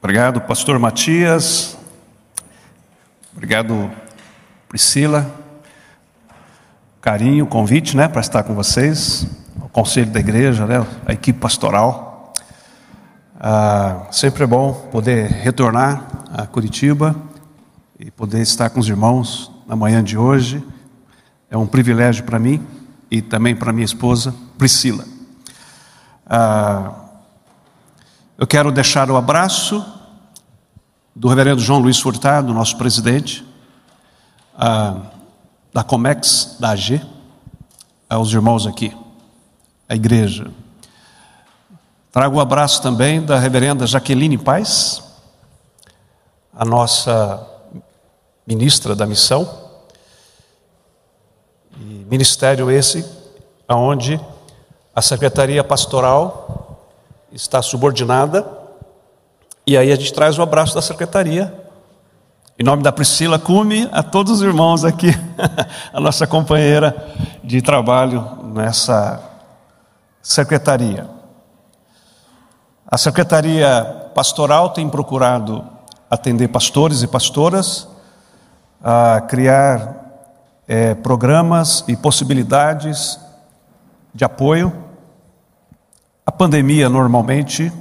Obrigado, pastor Matias. Obrigado, Priscila. Carinho, convite, né, para estar com vocês, o conselho da igreja, né, a equipe pastoral. Ah, sempre é bom poder retornar a Curitiba e poder estar com os irmãos na manhã de hoje. É um privilégio para mim e também para minha esposa, Priscila. Ah, eu quero deixar o abraço do reverendo João Luiz Furtado, nosso presidente, ah, da Comex, da AG, aos irmãos aqui, a igreja. Trago o abraço também da reverenda Jaqueline Paz, a nossa ministra da missão, ministério esse aonde a secretaria pastoral está subordinada e aí a gente traz o abraço da secretaria. Em nome da Priscila Cume, a todos os irmãos aqui, a nossa companheira de trabalho nessa secretaria. A secretaria pastoral tem procurado atender pastores e pastoras, a criar é, programas e possibilidades de apoio. A pandemia normalmente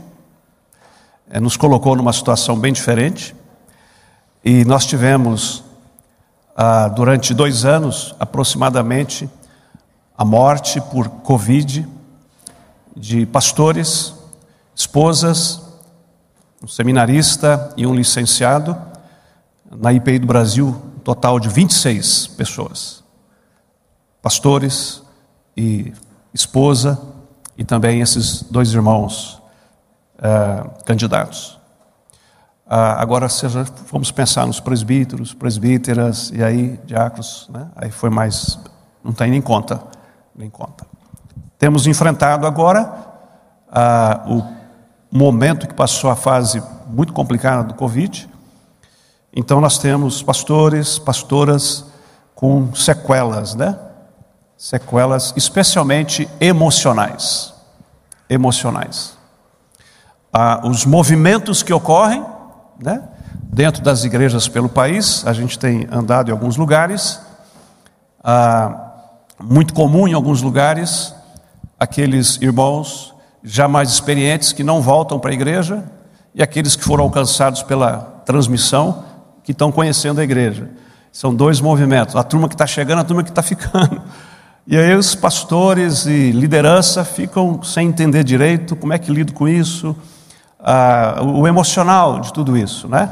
é, nos colocou numa situação bem diferente. E nós tivemos, ah, durante dois anos aproximadamente, a morte por Covid de pastores, esposas, um seminarista e um licenciado. Na IPI do Brasil, um total de 26 pessoas. Pastores e esposa, e também esses dois irmãos uh, candidatos. Uh, agora, seja, vamos pensar nos presbíteros, presbíteras e aí diáconos, né? aí foi mais, não tem nem conta, nem conta. Temos enfrentado agora uh, o momento que passou a fase muito complicada do Covid. Então nós temos pastores, pastoras com sequelas, né? Sequelas especialmente emocionais. Emocionais ah, os movimentos que ocorrem né, dentro das igrejas pelo país. A gente tem andado em alguns lugares, ah, muito comum em alguns lugares, aqueles irmãos já mais experientes que não voltam para a igreja e aqueles que foram alcançados pela transmissão que estão conhecendo a igreja. São dois movimentos: a turma que está chegando, a turma que está ficando. E aí os pastores e liderança ficam sem entender direito como é que lido com isso ah, o emocional de tudo isso, né?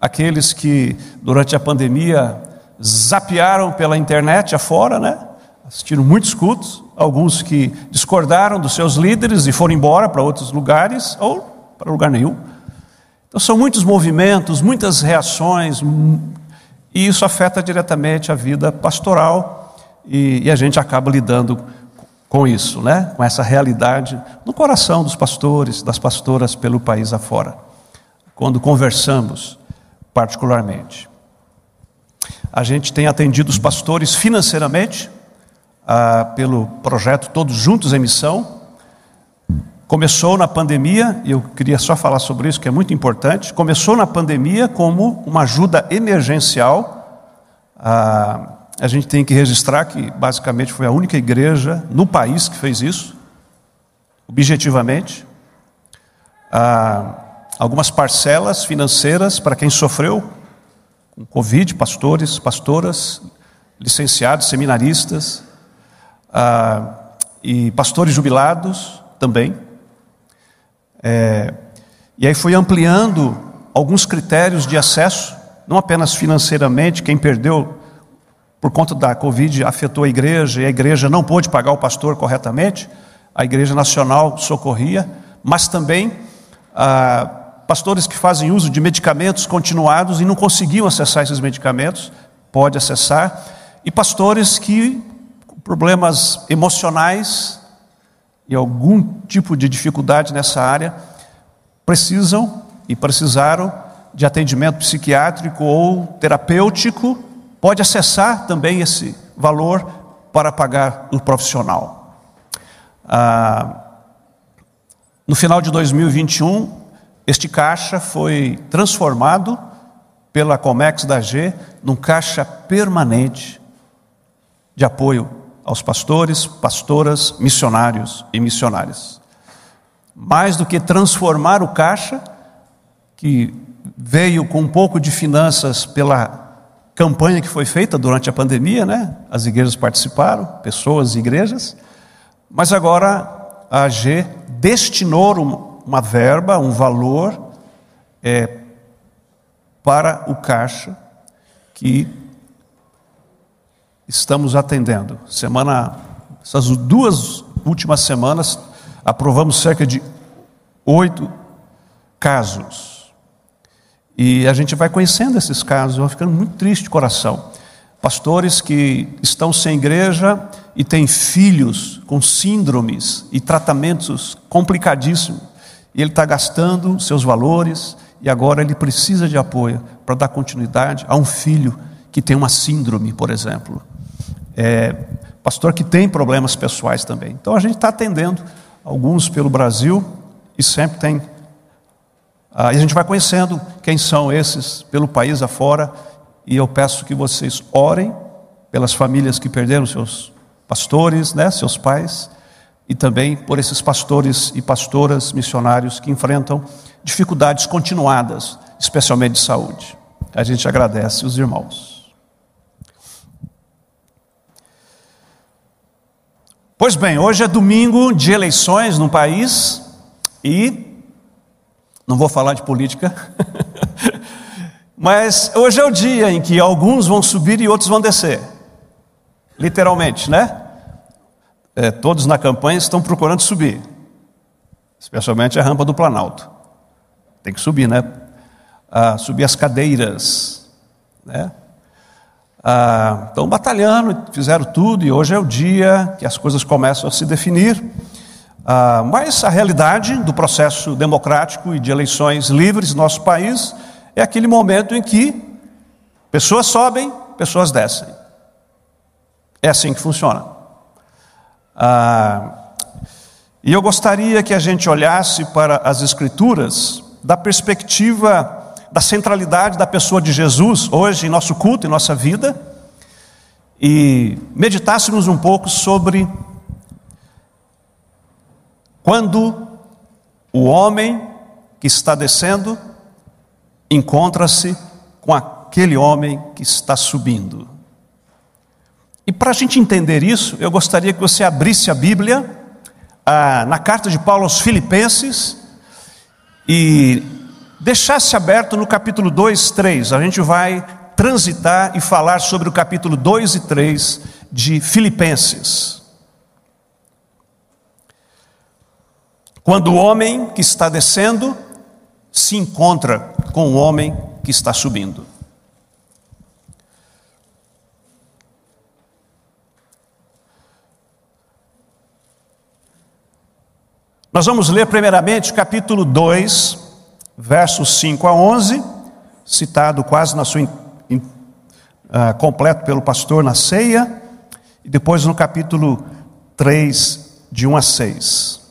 Aqueles que durante a pandemia zapearam pela internet afora, né? Assistiram muitos cultos, alguns que discordaram dos seus líderes e foram embora para outros lugares ou para lugar nenhum. Então são muitos movimentos, muitas reações, e isso afeta diretamente a vida pastoral e, e a gente acaba lidando com isso, né? com essa realidade no coração dos pastores, das pastoras pelo país afora, quando conversamos particularmente. A gente tem atendido os pastores financeiramente, ah, pelo projeto Todos Juntos em Missão. Começou na pandemia, e eu queria só falar sobre isso, que é muito importante. Começou na pandemia como uma ajuda emergencial. Ah, a gente tem que registrar que basicamente foi a única igreja no país que fez isso, objetivamente. Ah, algumas parcelas financeiras para quem sofreu com Covid, pastores, pastoras, licenciados, seminaristas, ah, e pastores jubilados também. É, e aí foi ampliando alguns critérios de acesso, não apenas financeiramente, quem perdeu por conta da Covid, afetou a igreja e a igreja não pôde pagar o pastor corretamente, a Igreja Nacional socorria, mas também ah, pastores que fazem uso de medicamentos continuados e não conseguiam acessar esses medicamentos, pode acessar, e pastores que com problemas emocionais e algum tipo de dificuldade nessa área precisam e precisaram de atendimento psiquiátrico ou terapêutico pode acessar também esse valor para pagar o profissional. Ah, no final de 2021, Este caixa foi transformado pela Comex da G num caixa permanente de apoio aos pastores, pastoras, missionários e missionárias. Mais do que transformar o caixa, que veio com um pouco de finanças pela campanha que foi feita durante a pandemia, né? As igrejas participaram, pessoas e igrejas, mas agora a AG destinou uma verba, um valor é, para o caixa que estamos atendendo. Semana, essas duas últimas semanas, aprovamos cerca de oito casos. E a gente vai conhecendo esses casos, vai ficando muito triste de coração. Pastores que estão sem igreja e têm filhos com síndromes e tratamentos complicadíssimos. E ele está gastando seus valores e agora ele precisa de apoio para dar continuidade a um filho que tem uma síndrome, por exemplo é, pastor que tem problemas pessoais também. Então a gente está atendendo alguns pelo Brasil e sempre tem. Ah, e a gente vai conhecendo quem são esses pelo país afora. E eu peço que vocês orem pelas famílias que perderam seus pastores, né, seus pais, e também por esses pastores e pastoras missionários que enfrentam dificuldades continuadas, especialmente de saúde. A gente agradece os irmãos. Pois bem, hoje é domingo de eleições no país e não vou falar de política, mas hoje é o dia em que alguns vão subir e outros vão descer, literalmente, né? É, todos na campanha estão procurando subir, especialmente a rampa do Planalto. Tem que subir, né? Ah, subir as cadeiras, né? Ah, estão batalhando, fizeram tudo, e hoje é o dia que as coisas começam a se definir. Ah, mas a realidade do processo democrático e de eleições livres no nosso país é aquele momento em que pessoas sobem, pessoas descem. É assim que funciona. Ah, e eu gostaria que a gente olhasse para as Escrituras da perspectiva da centralidade da pessoa de Jesus hoje em nosso culto, em nossa vida, e meditássemos um pouco sobre quando o homem que está descendo encontra-se com aquele homem que está subindo. E para a gente entender isso, eu gostaria que você abrisse a Bíblia ah, na carta de Paulo aos Filipenses e deixasse aberto no capítulo 2, 3. A gente vai transitar e falar sobre o capítulo 2 e 3 de Filipenses. Quando o homem que está descendo se encontra com o homem que está subindo. Nós vamos ler primeiramente capítulo 2, versos 5 a 11, citado quase na sua in, uh, completo pelo pastor na ceia, e depois no capítulo 3, de 1 a 6.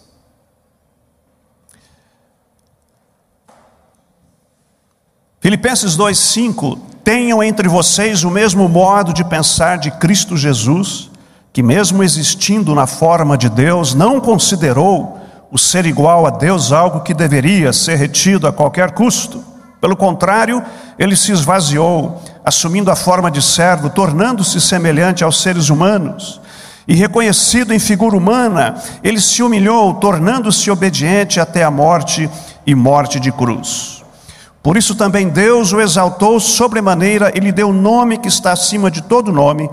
Filipenses 2:5 Tenham entre vocês o mesmo modo de pensar de Cristo Jesus, que mesmo existindo na forma de Deus, não considerou o ser igual a Deus algo que deveria ser retido a qualquer custo. Pelo contrário, ele se esvaziou, assumindo a forma de servo, tornando-se semelhante aos seres humanos. E reconhecido em figura humana, ele se humilhou, tornando-se obediente até a morte e morte de cruz. Por isso também Deus o exaltou sobremaneira e lhe deu o nome que está acima de todo nome,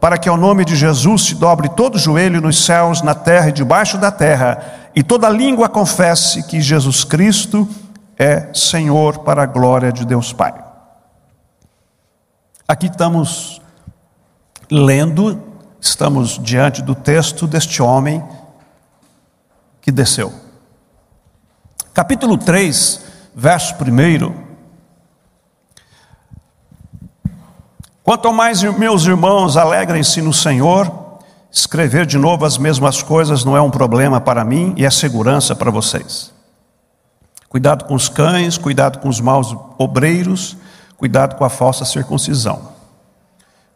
para que ao nome de Jesus se dobre todo joelho nos céus, na terra e debaixo da terra e toda língua confesse que Jesus Cristo é Senhor para a glória de Deus Pai. Aqui estamos lendo, estamos diante do texto deste homem que desceu. Capítulo 3, verso 1. Quanto mais meus irmãos, alegrem-se no Senhor, Escrever de novo as mesmas coisas não é um problema para mim e é segurança para vocês. Cuidado com os cães, cuidado com os maus obreiros, cuidado com a falsa circuncisão.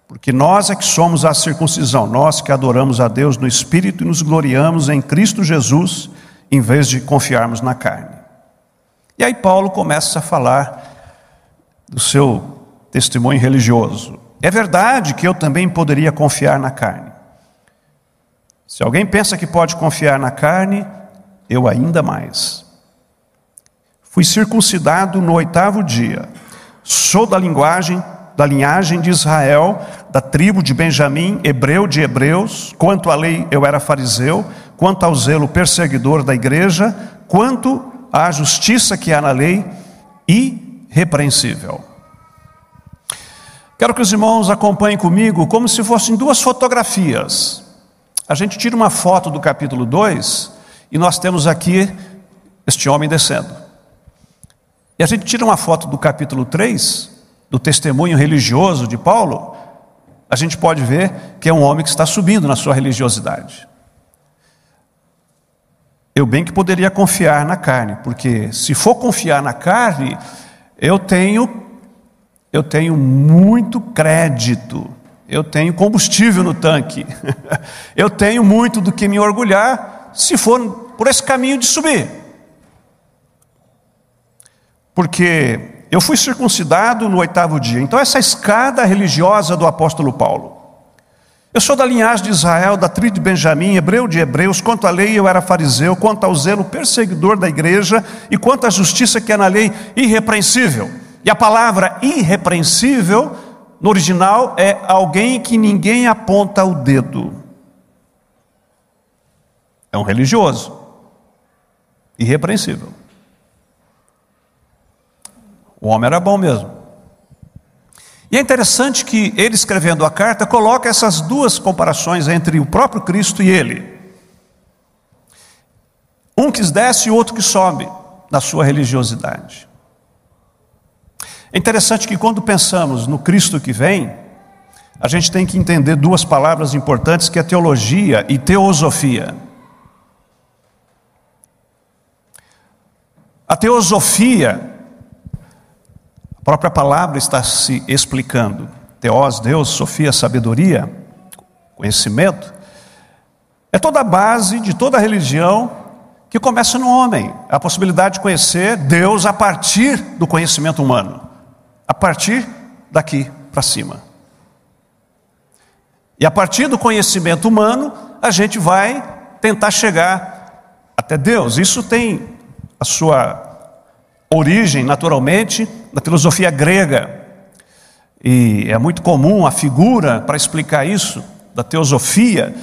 Porque nós é que somos a circuncisão, nós que adoramos a Deus no Espírito e nos gloriamos em Cristo Jesus, em vez de confiarmos na carne. E aí Paulo começa a falar do seu testemunho religioso. É verdade que eu também poderia confiar na carne. Se alguém pensa que pode confiar na carne, eu ainda mais. Fui circuncidado no oitavo dia. Sou da linguagem da linhagem de Israel, da tribo de Benjamim, hebreu de hebreus, quanto à lei eu era fariseu, quanto ao zelo perseguidor da igreja, quanto à justiça que há na lei, irrepreensível. Quero que os irmãos acompanhem comigo como se fossem duas fotografias. A gente tira uma foto do capítulo 2 e nós temos aqui este homem descendo. E a gente tira uma foto do capítulo 3 do testemunho religioso de Paulo, a gente pode ver que é um homem que está subindo na sua religiosidade. Eu bem que poderia confiar na carne, porque se for confiar na carne, eu tenho eu tenho muito crédito, eu tenho combustível no tanque, eu tenho muito do que me orgulhar se for por esse caminho de subir. Porque eu fui circuncidado no oitavo dia. Então, essa escada religiosa do apóstolo Paulo. Eu sou da linhagem de Israel, da tribo de Benjamim, hebreu de hebreus. Quanto à lei, eu era fariseu. Quanto ao zelo, perseguidor da igreja. E quanto à justiça que é na lei, irrepreensível. E a palavra irrepreensível, no original, é alguém que ninguém aponta o dedo. É um religioso. Irrepreensível. O homem era bom mesmo. E é interessante que ele escrevendo a carta coloca essas duas comparações entre o próprio Cristo e ele. Um que desce e outro que sobe na sua religiosidade. É interessante que quando pensamos no Cristo que vem, a gente tem que entender duas palavras importantes que é teologia e teosofia. A teosofia própria palavra está se explicando. Teós, Deus, Sofia, sabedoria, conhecimento. É toda a base de toda a religião que começa no homem. A possibilidade de conhecer Deus a partir do conhecimento humano. A partir daqui para cima. E a partir do conhecimento humano, a gente vai tentar chegar até Deus. Isso tem a sua origem, naturalmente, na filosofia grega. E é muito comum a figura para explicar isso, da teosofia,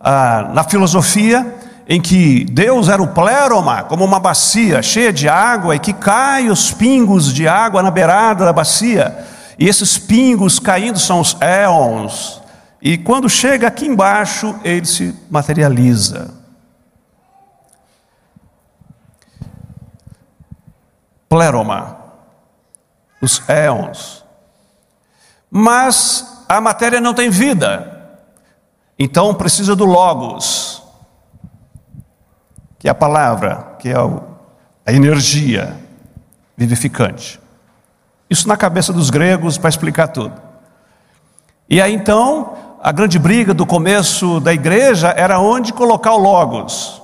ah, na filosofia, em que Deus era o pleroma, como uma bacia cheia de água, e que cai os pingos de água na beirada da bacia, e esses pingos caindo são os éons, e quando chega aqui embaixo, ele se materializa. Pleroma os éons. Mas a matéria não tem vida, então precisa do Logos, que é a palavra, que é a energia vivificante. Isso na cabeça dos gregos para explicar tudo. E aí então, a grande briga do começo da igreja era onde colocar o Logos,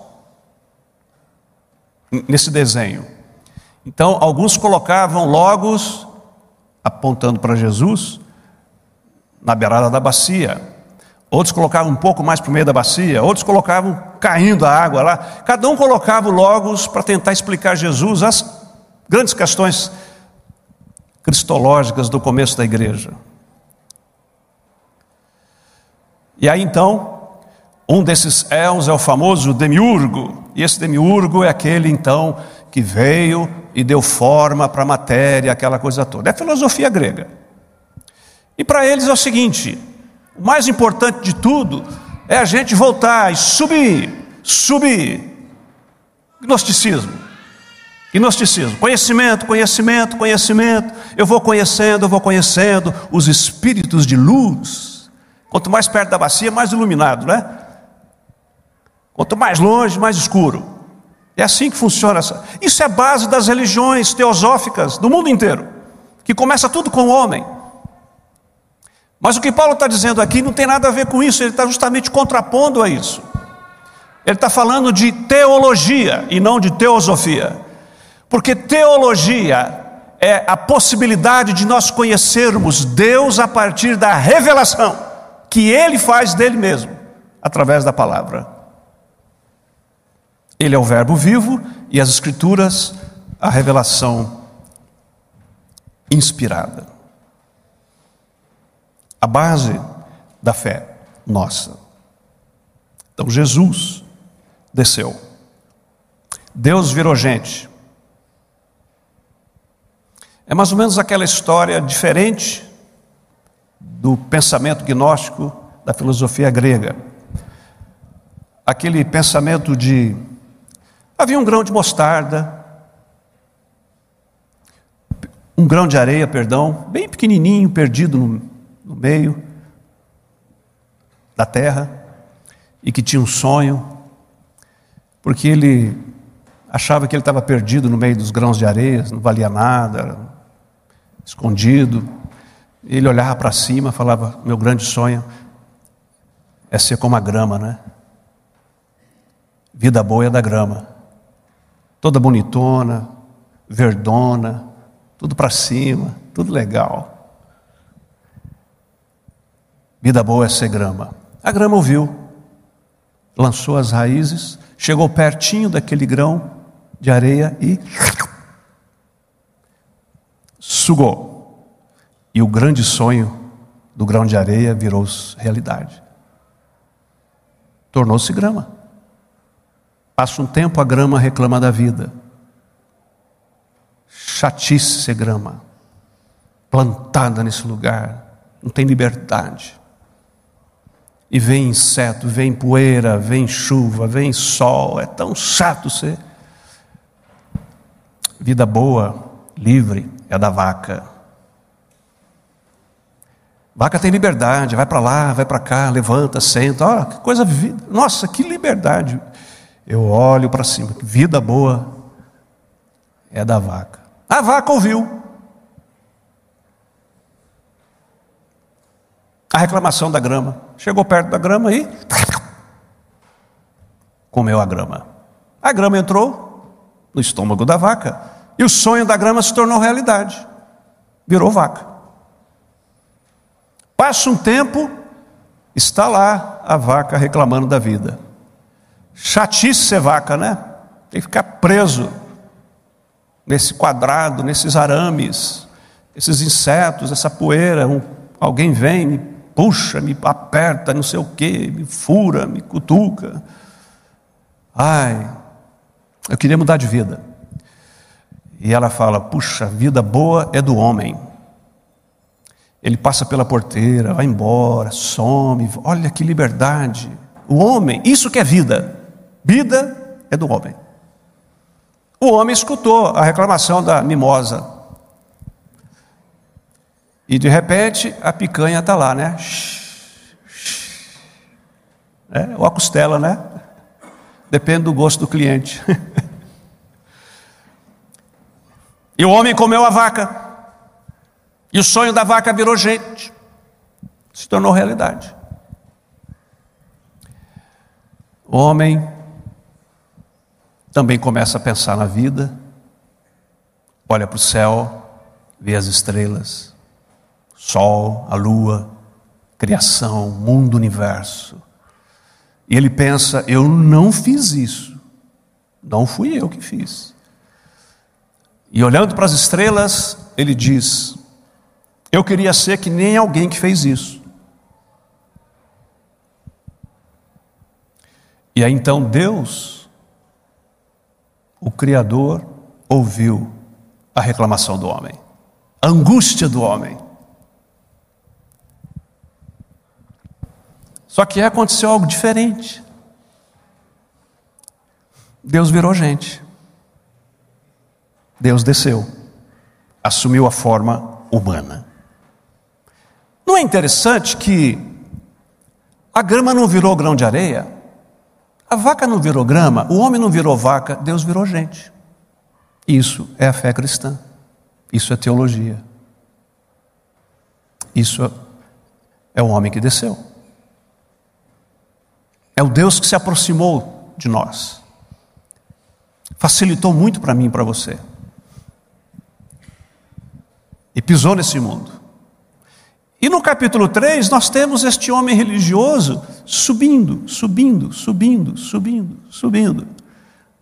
nesse desenho. Então, alguns colocavam Logos apontando para Jesus, na beirada da bacia. Outros colocavam um pouco mais para o meio da bacia, outros colocavam caindo a água lá. Cada um colocava Logos para tentar explicar Jesus as grandes questões cristológicas do começo da igreja. E aí então, um desses éons é o famoso demiurgo, e esse demiurgo é aquele então que veio e deu forma para a matéria, aquela coisa toda. É filosofia grega. E para eles é o seguinte: o mais importante de tudo é a gente voltar e subir, subir. Gnosticismo. Gnosticismo. Conhecimento, conhecimento, conhecimento. Eu vou conhecendo, eu vou conhecendo os espíritos de luz. Quanto mais perto da bacia, mais iluminado, né? Quanto mais longe, mais escuro. É assim que funciona. Isso é a base das religiões teosóficas do mundo inteiro, que começa tudo com o homem. Mas o que Paulo está dizendo aqui não tem nada a ver com isso, ele está justamente contrapondo a isso. Ele está falando de teologia e não de teosofia, porque teologia é a possibilidade de nós conhecermos Deus a partir da revelação que Ele faz dele mesmo, através da palavra. Ele é o Verbo vivo e as Escrituras, a revelação inspirada. A base da fé nossa. Então, Jesus desceu. Deus virou gente. É mais ou menos aquela história diferente do pensamento gnóstico da filosofia grega. Aquele pensamento de havia um grão de mostarda, um grão de areia, perdão, bem pequenininho, perdido no, no meio da terra, e que tinha um sonho, porque ele achava que ele estava perdido no meio dos grãos de areia, não valia nada, escondido. Ele olhava para cima, falava: Meu grande sonho é ser como a grama, né? Vida boa é da grama, toda bonitona, verdona, tudo para cima, tudo legal. Vida boa é ser grama. A grama ouviu, lançou as raízes, chegou pertinho daquele grão de areia e sugou. E o grande sonho do grão de areia virou realidade. Tornou-se grama. Passa um tempo, a grama reclama da vida. Chatice ser grama. Plantada nesse lugar. Não tem liberdade. E vem inseto, vem poeira, vem chuva, vem sol. É tão chato ser. Vida boa, livre, é da vaca. Vaca tem liberdade, vai para lá, vai para cá, levanta, senta, olha que coisa. Nossa, que liberdade. Eu olho para cima, vida boa é da vaca. A vaca ouviu. A reclamação da grama. Chegou perto da grama e comeu a grama. A grama entrou no estômago da vaca e o sonho da grama se tornou realidade. Virou vaca. Passa um tempo, está lá a vaca reclamando da vida. Chatice ser vaca, né? Tem que ficar preso nesse quadrado, nesses arames, esses insetos, essa poeira. Um, alguém vem, me puxa, me aperta, não sei o quê, me fura, me cutuca. Ai, eu queria mudar de vida. E ela fala: Puxa, vida boa é do homem. Ele passa pela porteira, vai embora, some, olha que liberdade. O homem, isso que é vida. Vida é do homem. O homem escutou a reclamação da mimosa. E de repente a picanha está lá, né? É, ou a costela, né? Depende do gosto do cliente. E o homem comeu a vaca. E o sonho da vaca virou gente. Se tornou realidade. O homem também começa a pensar na vida, olha para o céu, vê as estrelas, sol, a lua, criação, mundo, universo. E ele pensa: eu não fiz isso, não fui eu que fiz. E olhando para as estrelas, ele diz: Eu queria ser que nem alguém que fez isso. E aí então Deus, o Criador, ouviu a reclamação do homem, a angústia do homem. Só que aconteceu algo diferente. Deus virou gente. Deus desceu, assumiu a forma humana. Não é interessante que a grama não virou grão de areia? A vaca não virou grama, o homem não virou vaca, Deus virou gente. Isso é a fé cristã. Isso é teologia. Isso é o homem que desceu. É o Deus que se aproximou de nós. Facilitou muito para mim e para você. E pisou nesse mundo. E no capítulo 3, nós temos este homem religioso subindo, subindo, subindo, subindo, subindo.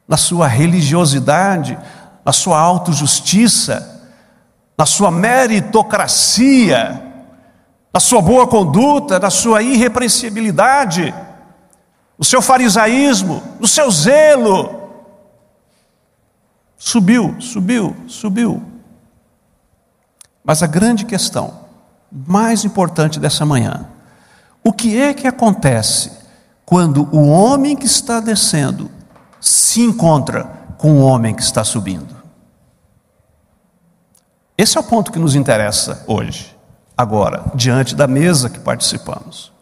Na sua religiosidade, na sua autojustiça, na sua meritocracia, na sua boa conduta, na sua irrepreensibilidade, no seu farisaísmo, no seu zelo. Subiu, subiu, subiu. Mas a grande questão, mais importante dessa manhã, o que é que acontece quando o homem que está descendo se encontra com o homem que está subindo? Esse é o ponto que nos interessa hoje, agora, diante da mesa que participamos.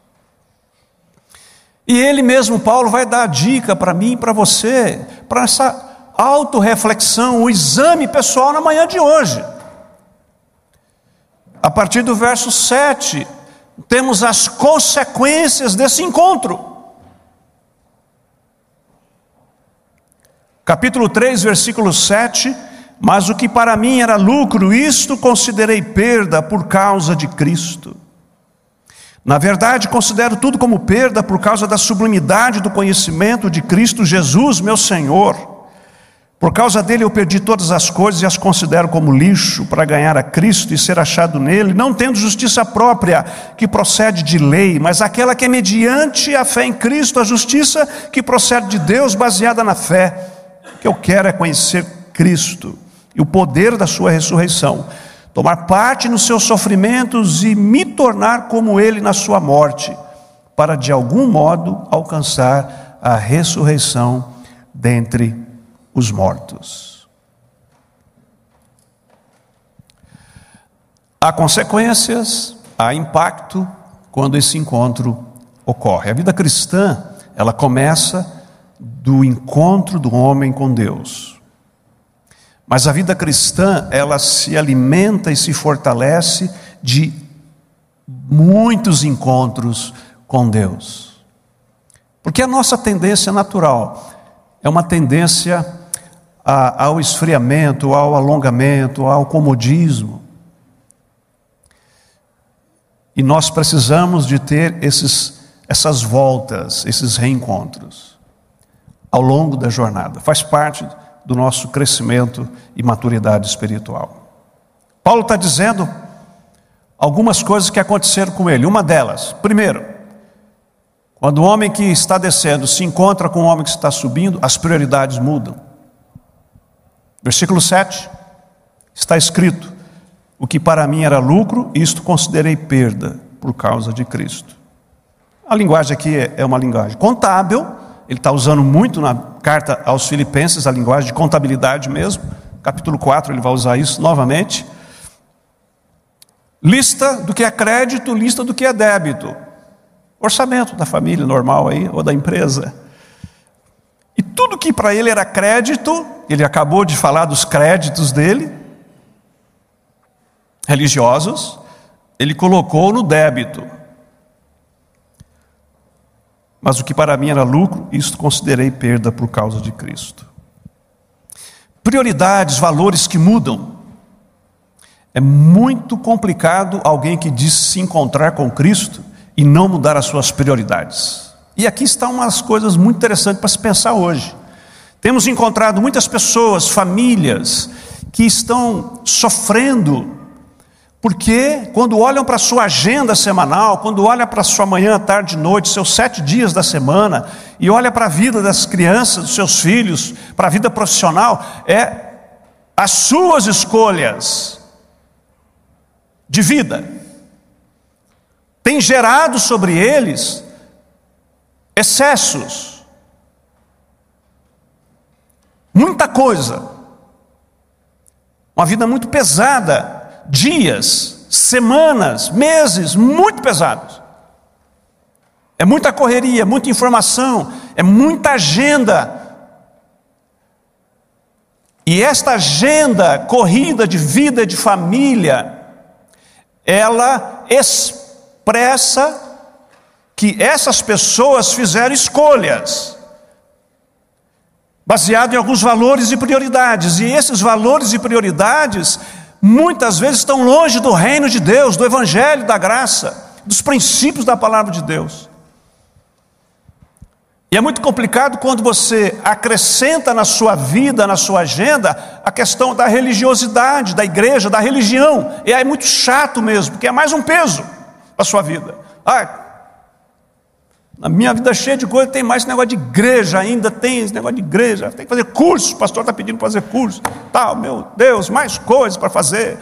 E ele mesmo, Paulo, vai dar a dica para mim e para você, para essa autorreflexão, o exame pessoal na manhã de hoje. A partir do verso 7, temos as consequências desse encontro. Capítulo 3, versículo 7. Mas o que para mim era lucro, isto considerei perda por causa de Cristo. Na verdade, considero tudo como perda por causa da sublimidade do conhecimento de Cristo Jesus, meu Senhor. Por causa dele eu perdi todas as coisas e as considero como lixo para ganhar a Cristo e ser achado nele, não tendo justiça própria que procede de lei, mas aquela que é mediante a fé em Cristo, a justiça que procede de Deus, baseada na fé. O que eu quero é conhecer Cristo e o poder da sua ressurreição tomar parte nos seus sofrimentos e me tornar como ele na sua morte, para de algum modo alcançar a ressurreição dentre os mortos. Há consequências, há impacto quando esse encontro ocorre. A vida cristã, ela começa do encontro do homem com Deus. Mas a vida cristã, ela se alimenta e se fortalece de muitos encontros com Deus. Porque a nossa tendência natural é uma tendência a, ao esfriamento, ao alongamento, ao comodismo. E nós precisamos de ter esses, essas voltas, esses reencontros ao longo da jornada. Faz parte do nosso crescimento e maturidade espiritual. Paulo está dizendo algumas coisas que aconteceram com ele. Uma delas, primeiro, quando o homem que está descendo se encontra com o homem que está subindo, as prioridades mudam. Versículo 7 está escrito: O que para mim era lucro, isto considerei perda por causa de Cristo. A linguagem aqui é uma linguagem contábil, ele está usando muito na carta aos Filipenses, a linguagem de contabilidade mesmo. Capítulo 4, ele vai usar isso novamente. Lista do que é crédito, lista do que é débito. Orçamento da família normal aí, ou da empresa. E tudo que para ele era crédito, ele acabou de falar dos créditos dele, religiosos, ele colocou no débito. Mas o que para mim era lucro, isto considerei perda por causa de Cristo. Prioridades, valores que mudam. É muito complicado alguém que diz se encontrar com Cristo e não mudar as suas prioridades. E aqui estão umas coisas muito interessantes para se pensar hoje. Temos encontrado muitas pessoas, famílias, que estão sofrendo porque quando olham para a sua agenda semanal, quando olham para a sua manhã, tarde, noite, seus sete dias da semana, e olha para a vida das crianças, dos seus filhos, para a vida profissional, é as suas escolhas de vida tem gerado sobre eles excessos, muita coisa, uma vida muito pesada dias, semanas, meses muito pesados. É muita correria, muita informação, é muita agenda. E esta agenda corrida de vida, de família, ela expressa que essas pessoas fizeram escolhas, baseado em alguns valores e prioridades, e esses valores e prioridades muitas vezes estão longe do reino de Deus, do evangelho da graça, dos princípios da palavra de Deus. E é muito complicado quando você acrescenta na sua vida, na sua agenda, a questão da religiosidade, da igreja, da religião. E é muito chato mesmo, porque é mais um peso para a sua vida. Ah, na minha vida cheia de coisa, tem mais esse negócio de igreja ainda, tem esse negócio de igreja, tem que fazer curso, o pastor está pedindo para fazer curso, tal, meu Deus, mais coisas para fazer.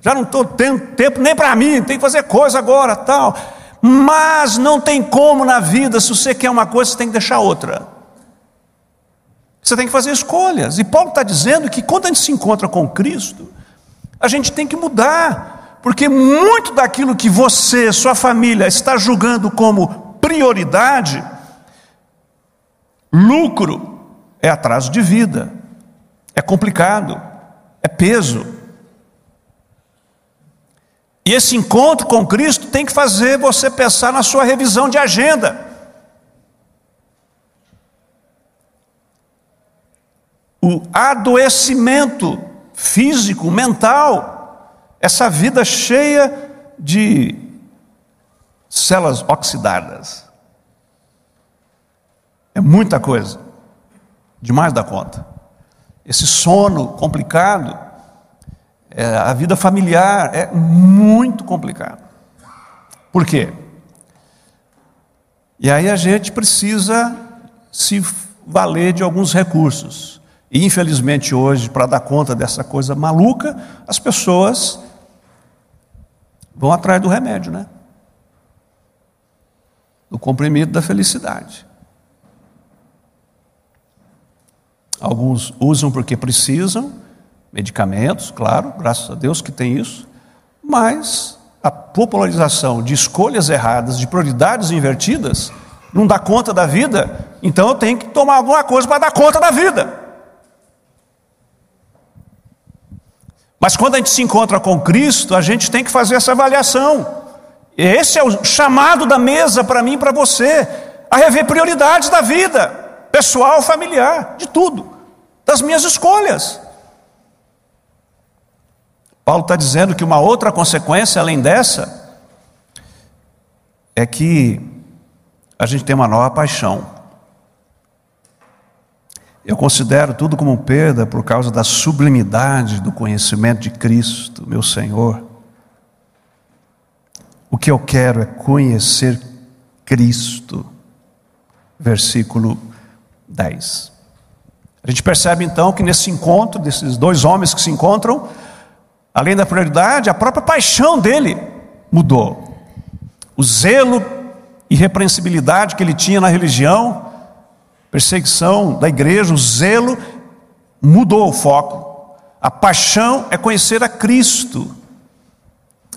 Já não estou tendo tempo nem para mim, tem que fazer coisa agora, tal. Mas não tem como na vida, se você quer uma coisa, você tem que deixar outra. Você tem que fazer escolhas. E Paulo está dizendo que quando a gente se encontra com Cristo, a gente tem que mudar. Porque muito daquilo que você, sua família, está julgando como prioridade, lucro, é atraso de vida, é complicado, é peso. E esse encontro com Cristo tem que fazer você pensar na sua revisão de agenda. O adoecimento físico, mental, essa vida cheia de células oxidadas. É muita coisa, demais da conta. Esse sono complicado, é, a vida familiar é muito complicada. Por quê? E aí a gente precisa se valer de alguns recursos. E infelizmente hoje, para dar conta dessa coisa maluca, as pessoas vão atrás do remédio, né? Do comprimido da felicidade. Alguns usam porque precisam, medicamentos, claro, graças a Deus que tem isso, mas a popularização de escolhas erradas, de prioridades invertidas, não dá conta da vida, então eu tenho que tomar alguma coisa para dar conta da vida. Mas quando a gente se encontra com Cristo, a gente tem que fazer essa avaliação. Esse é o chamado da mesa para mim e para você, a rever prioridades da vida, pessoal, familiar, de tudo, das minhas escolhas. Paulo está dizendo que uma outra consequência, além dessa, é que a gente tem uma nova paixão. Eu considero tudo como perda por causa da sublimidade do conhecimento de Cristo, meu Senhor. O que eu quero é conhecer Cristo. Versículo 10. A gente percebe então que nesse encontro, desses dois homens que se encontram, Além da prioridade, a própria paixão dele mudou. O zelo e repreensibilidade que ele tinha na religião, perseguição da igreja, o zelo mudou o foco. A paixão é conhecer a Cristo.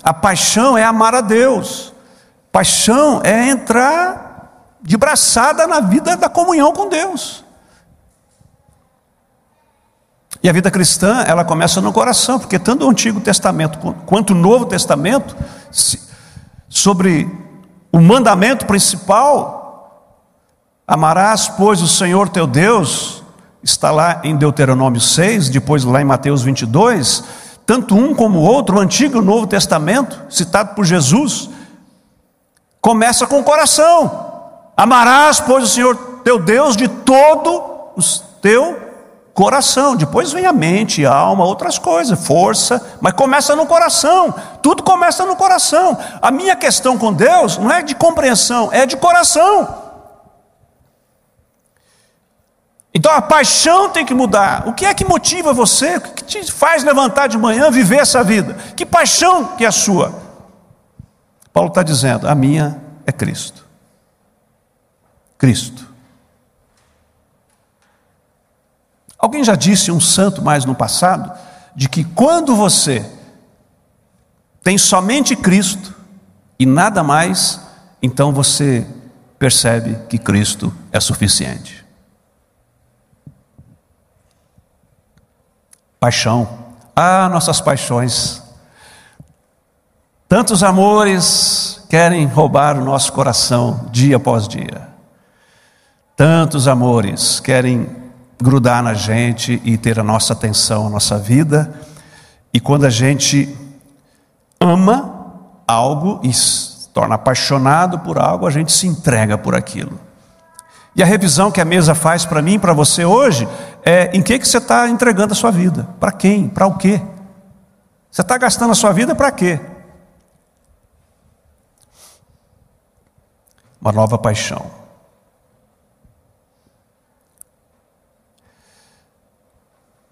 A paixão é amar a Deus. Paixão é entrar de braçada na vida da comunhão com Deus. E a vida cristã, ela começa no coração, porque tanto o Antigo Testamento quanto o Novo Testamento, sobre o mandamento principal, amarás, pois, o Senhor teu Deus, está lá em Deuteronômio 6, depois lá em Mateus 22, tanto um como o outro, o Antigo e o Novo Testamento, citado por Jesus, começa com o coração. Amarás, pois, o Senhor teu Deus de todo o teu coração, depois vem a mente, a alma, outras coisas, força, mas começa no coração, tudo começa no coração. A minha questão com Deus não é de compreensão, é de coração. Então a paixão tem que mudar. O que é que motiva você? O que te faz levantar de manhã, viver essa vida? Que paixão que é a sua? Paulo está dizendo: a minha é Cristo. Cristo. Alguém já disse, um santo mais no passado, de que quando você tem somente Cristo e nada mais, então você percebe que Cristo é suficiente. Paixão. Ah, nossas paixões. Tantos amores querem roubar o nosso coração dia após dia. Tantos amores querem grudar na gente e ter a nossa atenção, a nossa vida. E quando a gente ama algo e se torna apaixonado por algo, a gente se entrega por aquilo. E a revisão que a mesa faz para mim, para você hoje, é em que, que você está entregando a sua vida? Para quem? Para o quê? Você está gastando a sua vida para quê? Uma nova paixão.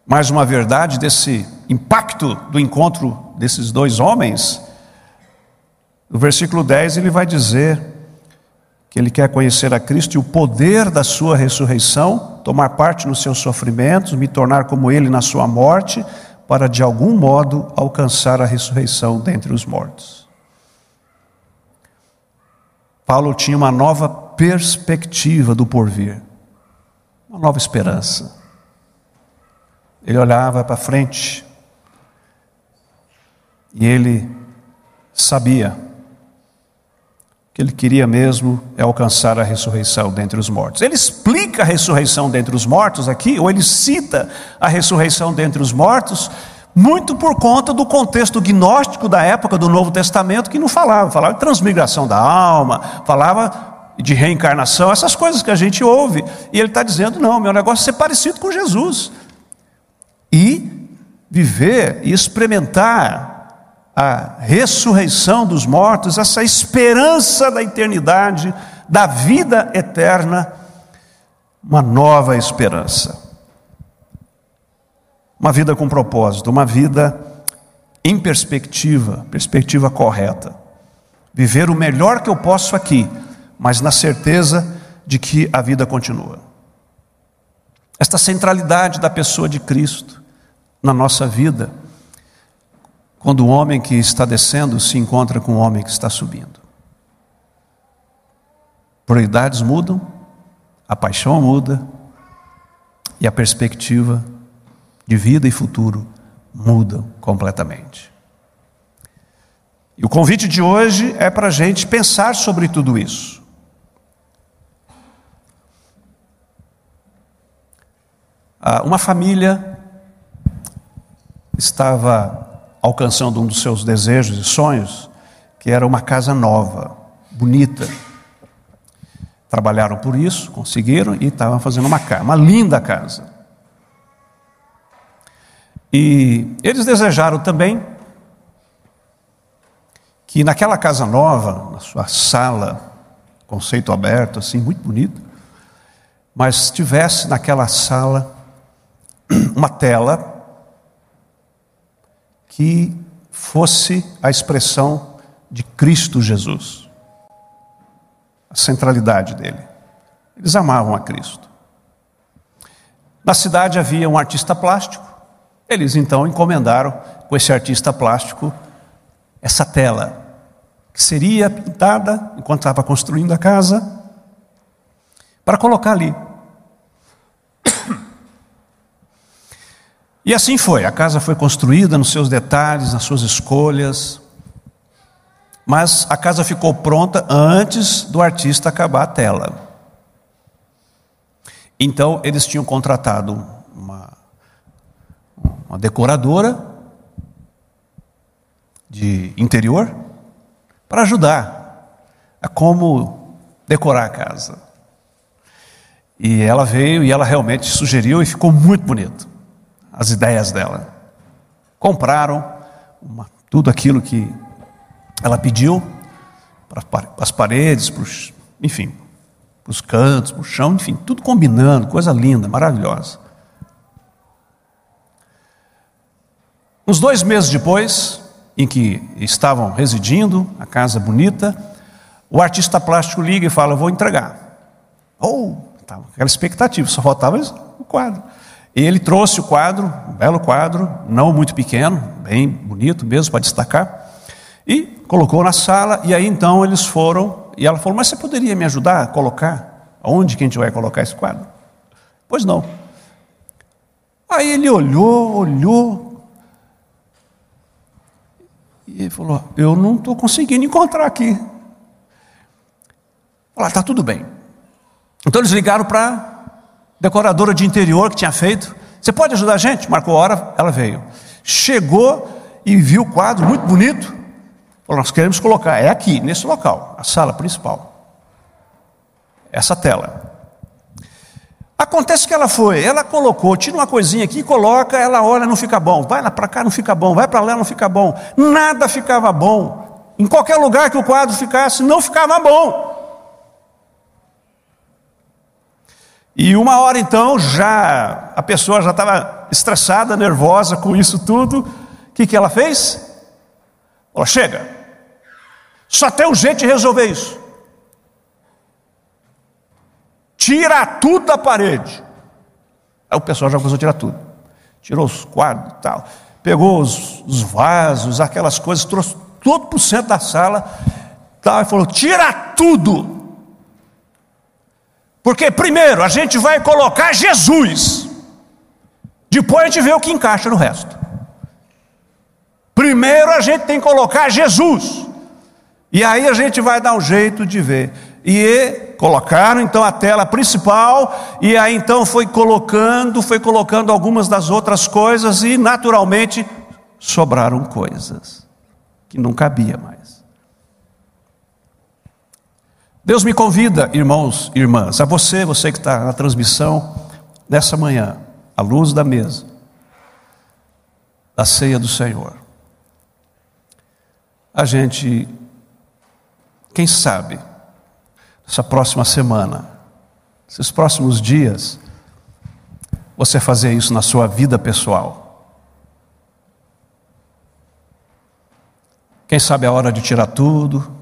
Mais uma verdade desse impacto do encontro desses dois homens. No versículo 10 ele vai dizer que ele quer conhecer a Cristo e o poder da sua ressurreição, tomar parte nos seus sofrimentos, me tornar como ele na sua morte, para de algum modo alcançar a ressurreição dentre os mortos. Paulo tinha uma nova perspectiva do porvir, uma nova esperança. Ele olhava para frente e ele sabia ele queria mesmo é alcançar a ressurreição dentre os mortos. Ele explica a ressurreição dentre os mortos aqui, ou ele cita a ressurreição dentre os mortos, muito por conta do contexto gnóstico da época do Novo Testamento, que não falava, falava de transmigração da alma, falava de reencarnação, essas coisas que a gente ouve, e ele está dizendo: não, meu negócio é ser parecido com Jesus, e viver e experimentar a ressurreição dos mortos, essa esperança da eternidade, da vida eterna, uma nova esperança. Uma vida com propósito, uma vida em perspectiva, perspectiva correta. Viver o melhor que eu posso aqui, mas na certeza de que a vida continua. Esta centralidade da pessoa de Cristo na nossa vida quando o homem que está descendo se encontra com o homem que está subindo. Prioridades mudam, a paixão muda e a perspectiva de vida e futuro mudam completamente. E o convite de hoje é para a gente pensar sobre tudo isso. Ah, uma família estava alcançando um dos seus desejos e sonhos, que era uma casa nova, bonita. Trabalharam por isso, conseguiram e estavam fazendo uma casa, uma linda casa. E eles desejaram também que naquela casa nova, na sua sala, conceito aberto, assim, muito bonito, mas tivesse naquela sala uma tela que fosse a expressão de Cristo Jesus, a centralidade dele. Eles amavam a Cristo. Na cidade havia um artista plástico, eles então encomendaram com esse artista plástico essa tela, que seria pintada enquanto estava construindo a casa, para colocar ali. E assim foi, a casa foi construída nos seus detalhes, nas suas escolhas, mas a casa ficou pronta antes do artista acabar a tela. Então eles tinham contratado uma, uma decoradora de interior para ajudar a como decorar a casa. E ela veio e ela realmente sugeriu e ficou muito bonito as ideias dela. Compraram uma, tudo aquilo que ela pediu para as paredes, para enfim, para os cantos, para o chão, enfim, tudo combinando, coisa linda, maravilhosa. Uns dois meses depois, em que estavam residindo, a casa bonita, o artista plástico liga e fala: Vou entregar. Ou, oh, aquela expectativa, só faltava o quadro. E ele trouxe o quadro, um belo quadro, não muito pequeno, bem bonito mesmo para destacar, e colocou na sala, e aí então eles foram E ela falou: Mas você poderia me ajudar a colocar? Onde que a gente vai colocar esse quadro? Pois não. Aí ele olhou, olhou. E ele falou: Eu não estou conseguindo encontrar aqui. Falou: Está tudo bem. Então eles ligaram para decoradora de interior que tinha feito. Você pode ajudar a gente? Marcou a hora, ela veio. Chegou e viu o quadro muito bonito. Falou: Nós queremos colocar, é aqui, nesse local, a sala principal. Essa tela. Acontece que ela foi, ela colocou, tira uma coisinha aqui, coloca, ela olha, não fica bom. Vai lá para cá, não fica bom. Vai para lá, não fica bom. Nada ficava bom. Em qualquer lugar que o quadro ficasse, não ficava bom. E uma hora então, já a pessoa já estava estressada, nervosa com isso tudo. O que, que ela fez? Ela chega. Só tem um jeito de resolver isso. Tira tudo da parede. Aí o pessoal já começou a tirar tudo. Tirou os quadros e tal. Pegou os, os vasos, aquelas coisas, trouxe tudo para o centro da sala. Tal, e falou: tira tudo. Porque primeiro a gente vai colocar Jesus. Depois a gente vê o que encaixa no resto. Primeiro a gente tem que colocar Jesus. E aí a gente vai dar um jeito de ver. E colocaram então a tela principal, e aí então foi colocando, foi colocando algumas das outras coisas, e naturalmente sobraram coisas que não cabia mais. Deus me convida, irmãos e irmãs, a você, você que está na transmissão, nessa manhã, à luz da mesa, da ceia do Senhor, a gente, quem sabe, essa próxima semana, esses próximos dias, você fazer isso na sua vida pessoal. Quem sabe a hora de tirar tudo,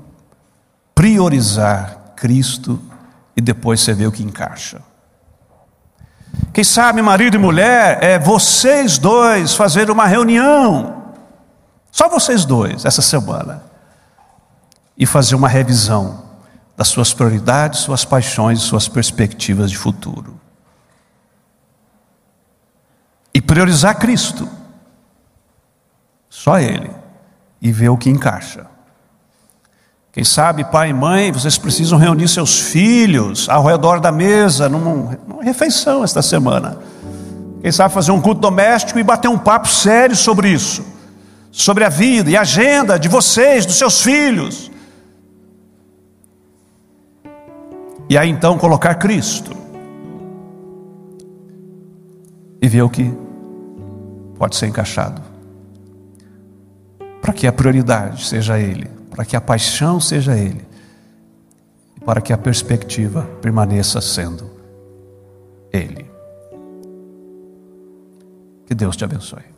priorizar Cristo e depois você vê o que encaixa. Quem sabe marido e mulher é vocês dois fazer uma reunião, só vocês dois essa semana, e fazer uma revisão das suas prioridades, suas paixões suas perspectivas de futuro. E priorizar Cristo, só Ele, e ver o que encaixa. Quem sabe, pai e mãe, vocês precisam reunir seus filhos ao redor da mesa, numa, numa refeição esta semana. Quem sabe fazer um culto doméstico e bater um papo sério sobre isso, sobre a vida e a agenda de vocês, dos seus filhos E aí então colocar Cristo. E ver o que pode ser encaixado. Para que a prioridade seja Ele, para que a paixão seja Ele, e para que a perspectiva permaneça sendo Ele. Que Deus te abençoe.